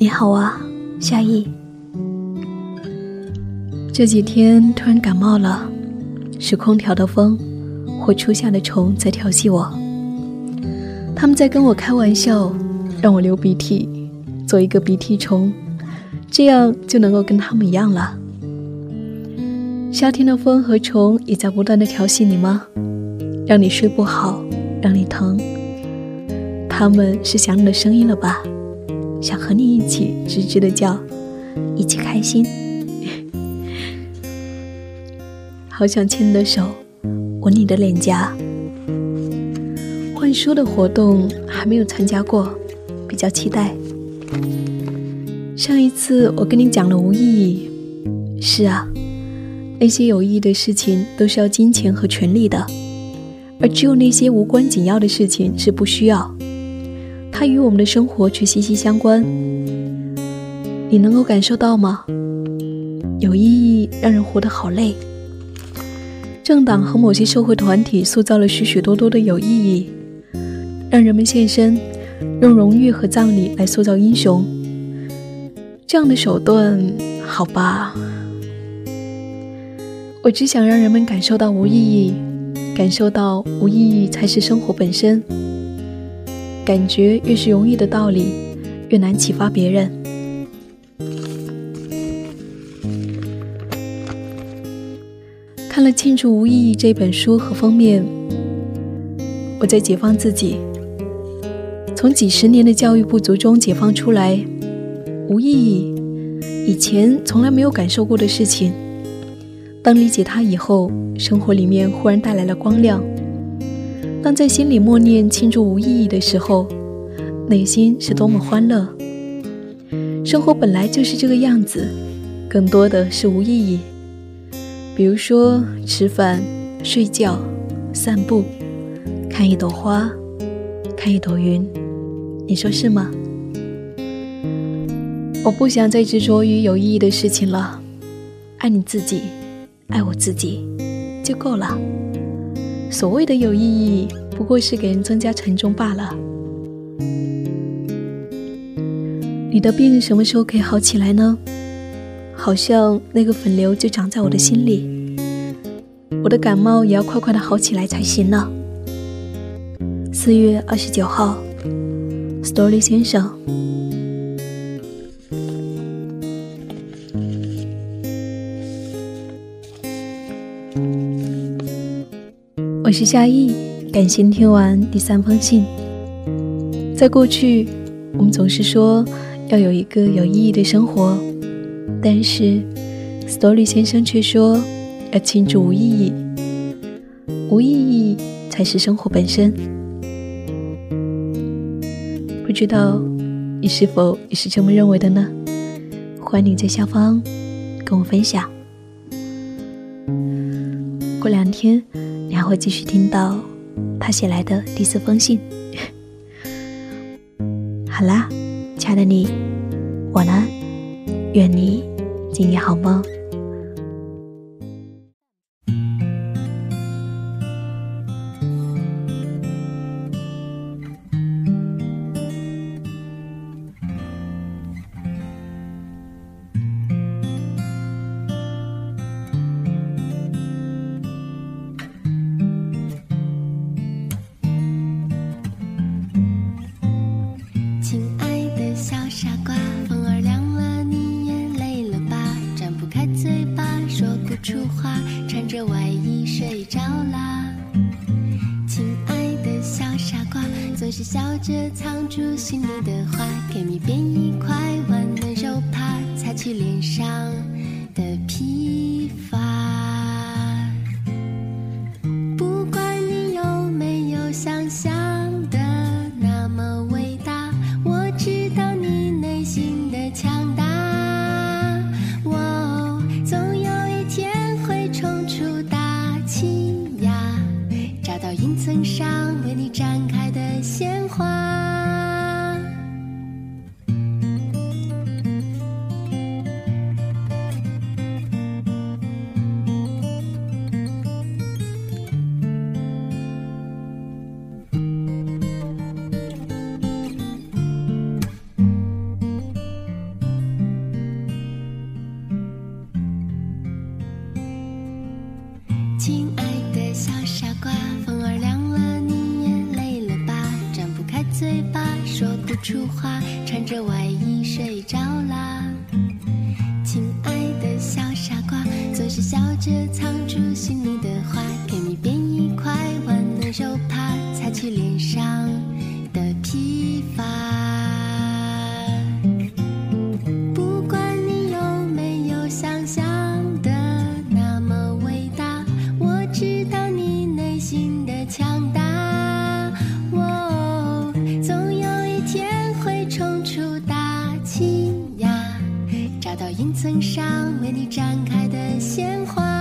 你好啊，夏意。这几天突然感冒了，是空调的风或初夏的虫在调戏我。他们在跟我开玩笑，让我流鼻涕，做一个鼻涕虫，这样就能够跟他们一样了。夏天的风和虫也在不断的调戏你吗？让你睡不好，让你疼。他们是想你的声音了吧？想和你一起吱吱的叫，一起开心。好想牵你的手，吻你的脸颊。换书的活动还没有参加过，比较期待。上一次我跟你讲了无意义，是啊，那些有意义的事情都是要金钱和权力的，而只有那些无关紧要的事情是不需要。它与我们的生活却息息相关，你能够感受到吗？有意义让人活得好累。政党和某些社会团体塑造了许许多多的有意义，让人们献身，用荣誉和葬礼来塑造英雄。这样的手段，好吧。我只想让人们感受到无意义，感受到无意义才是生活本身。感觉越是容易的道理，越难启发别人。看了《庆祝无意义》这本书和封面，我在解放自己，从几十年的教育不足中解放出来。无意义，以前从来没有感受过的事情，当理解它以后，生活里面忽然带来了光亮。当在心里默念庆祝无意义的时候，内心是多么欢乐。生活本来就是这个样子，更多的是无意义。比如说吃饭、睡觉、散步、看一朵花、看一朵云，你说是吗？我不想再执着于有意义的事情了，爱你自己，爱我自己，就够了。所谓的有意义，不过是给人增加沉重罢了。你的病什么时候可以好起来呢？好像那个粉瘤就长在我的心里。我的感冒也要快快的好起来才行呢。四月二十九号，Story 先生，我是夏意，感谢听完第三封信。在过去，我们总是说要有一个有意义的生活，但是 Story 先生却说。要庆祝无意义，无意义才是生活本身。不知道你是否也是这么认为的呢？欢迎你在下方跟我分享。过两天还会继续听到他写来的第四封信。好啦，亲爱的你，晚安，愿你今夜好梦。穿着外衣睡着啦。亲爱的小傻瓜，总是笑着藏住心里的话，给你编一块温暖手帕，擦去脸上的皮。亲爱的小傻瓜风儿凉了你也累了吧？张不开嘴巴说不出话穿着外衣睡着啦亲爱的小傻瓜总是笑着藏住心里的话。曾，上为你绽开的鲜花。